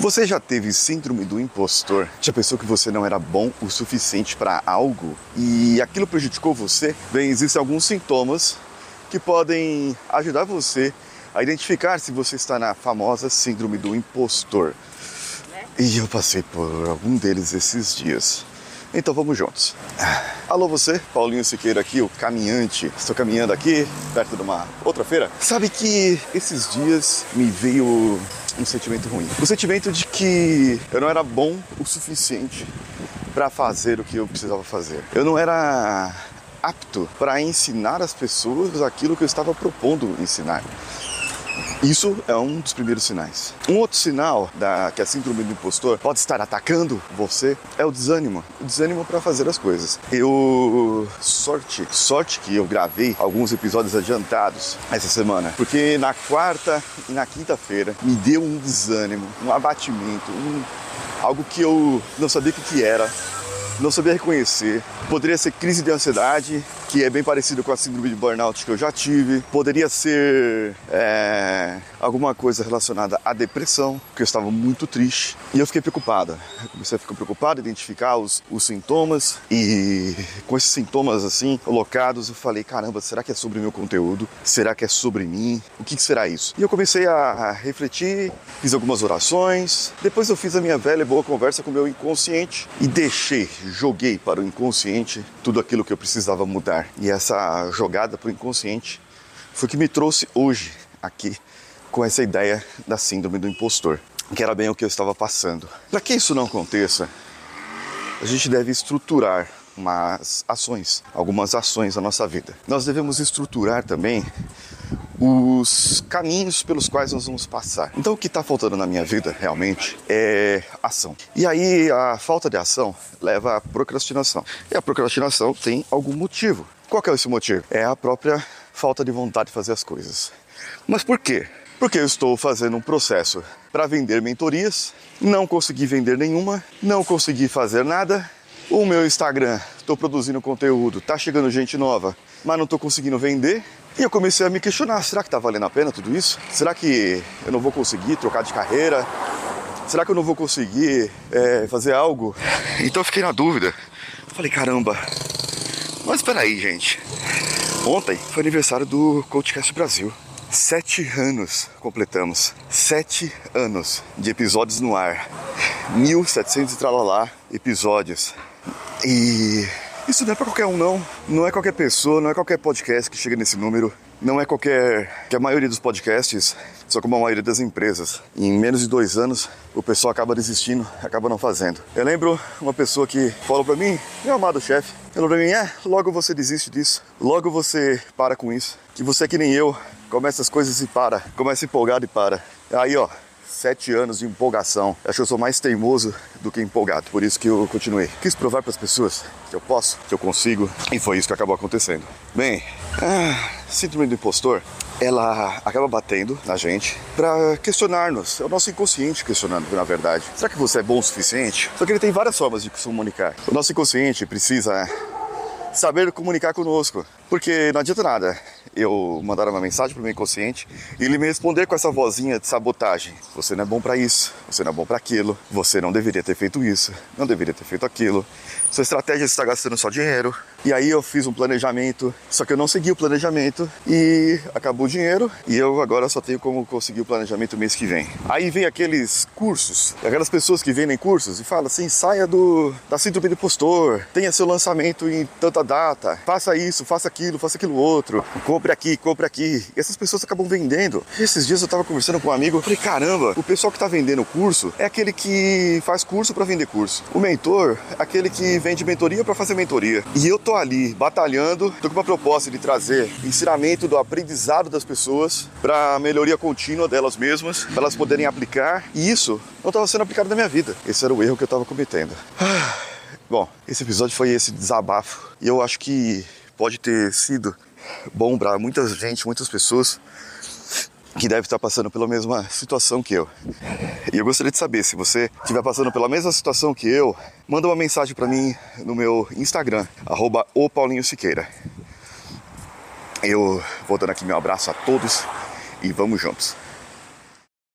Você já teve síndrome do impostor? Já pensou que você não era bom o suficiente para algo e aquilo prejudicou você? Bem, existem alguns sintomas que podem ajudar você a identificar se você está na famosa síndrome do impostor. E eu passei por algum deles esses dias. Então vamos juntos. Alô você, Paulinho Siqueira aqui, o caminhante. Estou caminhando aqui, perto de uma outra feira. Sabe que esses dias me veio um sentimento ruim. O sentimento de que eu não era bom o suficiente para fazer o que eu precisava fazer. Eu não era apto para ensinar as pessoas aquilo que eu estava propondo ensinar. Isso é um dos primeiros sinais. Um outro sinal da que a síndrome do impostor pode estar atacando você é o desânimo. O desânimo para fazer as coisas. Eu sorte, sorte que eu gravei alguns episódios adiantados essa semana, porque na quarta e na quinta-feira me deu um desânimo, um abatimento, um algo que eu não sabia o que era, não sabia reconhecer. Poderia ser crise de ansiedade, que é bem parecido com a síndrome de burnout que eu já tive. Poderia ser é, alguma coisa relacionada à depressão, porque eu estava muito triste. E eu fiquei preocupada. Comecei a ficar preocupado, identificar os, os sintomas. E com esses sintomas assim, colocados, eu falei: caramba, será que é sobre o meu conteúdo? Será que é sobre mim? O que, que será isso? E eu comecei a refletir, fiz algumas orações. Depois eu fiz a minha velha e boa conversa com o meu inconsciente e deixei, joguei para o inconsciente tudo aquilo que eu precisava mudar e essa jogada para o inconsciente foi que me trouxe hoje aqui com essa ideia da síndrome do impostor, que era bem o que eu estava passando. Para que isso não aconteça, a gente deve estruturar umas ações, algumas ações na nossa vida. Nós devemos estruturar também os caminhos pelos quais nós vamos passar. Então, o que está faltando na minha vida realmente é ação. E aí, a falta de ação leva à procrastinação. E a procrastinação tem algum motivo. Qual é esse motivo? É a própria falta de vontade de fazer as coisas. Mas por quê? Porque eu estou fazendo um processo para vender mentorias, não consegui vender nenhuma, não consegui fazer nada. O meu Instagram, estou produzindo conteúdo, tá chegando gente nova, mas não estou conseguindo vender. E eu comecei a me questionar: será que está valendo a pena tudo isso? Será que eu não vou conseguir trocar de carreira? Será que eu não vou conseguir é, fazer algo? Então eu fiquei na dúvida. Falei: caramba, mas espera aí, gente. Ontem foi aniversário do Coachcast Brasil. Sete anos completamos. Sete anos de episódios no ar. 1700 e tralalá episódios. E isso não é para qualquer um, não. Não é qualquer pessoa, não é qualquer podcast que chega nesse número. Não é qualquer. que a maioria dos podcasts, só como a maioria das empresas. Em menos de dois anos, o pessoal acaba desistindo, acaba não fazendo. Eu lembro uma pessoa que falou para mim, meu amado chefe, falou pra mim: é, logo você desiste disso, logo você para com isso. Que você é que nem eu, começa as coisas e para, começa empolgado e para. Aí, ó, sete anos de empolgação. Acho que eu sou mais teimoso do que empolgado, por isso que eu continuei. Quis provar para as pessoas que eu posso, que eu consigo, e foi isso que acabou acontecendo. Bem, ah, síndrome do impostor, ela acaba batendo na gente para questionar-nos. É o nosso inconsciente questionando, na verdade. Será que você é bom o suficiente? Só que ele tem várias formas de se comunicar. O nosso inconsciente precisa saber comunicar conosco, porque não adianta nada eu mandar uma mensagem para o meu inconsciente e ele me responder com essa vozinha de sabotagem. Você não é bom para isso, você não é bom para aquilo, você não deveria ter feito isso, não deveria ter feito aquilo. Sua estratégia está gastando só dinheiro. E aí eu fiz um planejamento, só que eu não segui o planejamento e acabou o dinheiro e eu agora só tenho como conseguir o planejamento mês que vem. Aí vem aqueles cursos, aquelas pessoas que vendem cursos e falam assim: saia do da síndrome do impostor, tenha seu lançamento em tanta data, faça isso, faça aquilo, faça aquilo outro, compre aqui, compre aqui. E essas pessoas acabam vendendo. Esses dias eu estava conversando com um amigo, eu falei: caramba, o pessoal que está vendendo curso é aquele que faz curso para vender curso. O mentor é aquele que vende mentoria para fazer mentoria. E eu tô ali batalhando, tô com uma proposta de trazer ensinamento do aprendizado das pessoas para melhoria contínua delas mesmas, para elas poderem aplicar. E isso não estava sendo aplicado na minha vida. Esse era o erro que eu estava cometendo. Bom, esse episódio foi esse desabafo e eu acho que pode ter sido bom para muita gente, muitas pessoas que deve estar passando pela mesma situação que eu. E eu gostaria de saber se você estiver passando pela mesma situação que eu, manda uma mensagem para mim no meu Instagram, arroba o Paulinho Siqueira. Eu vou dando aqui meu abraço a todos e vamos juntos.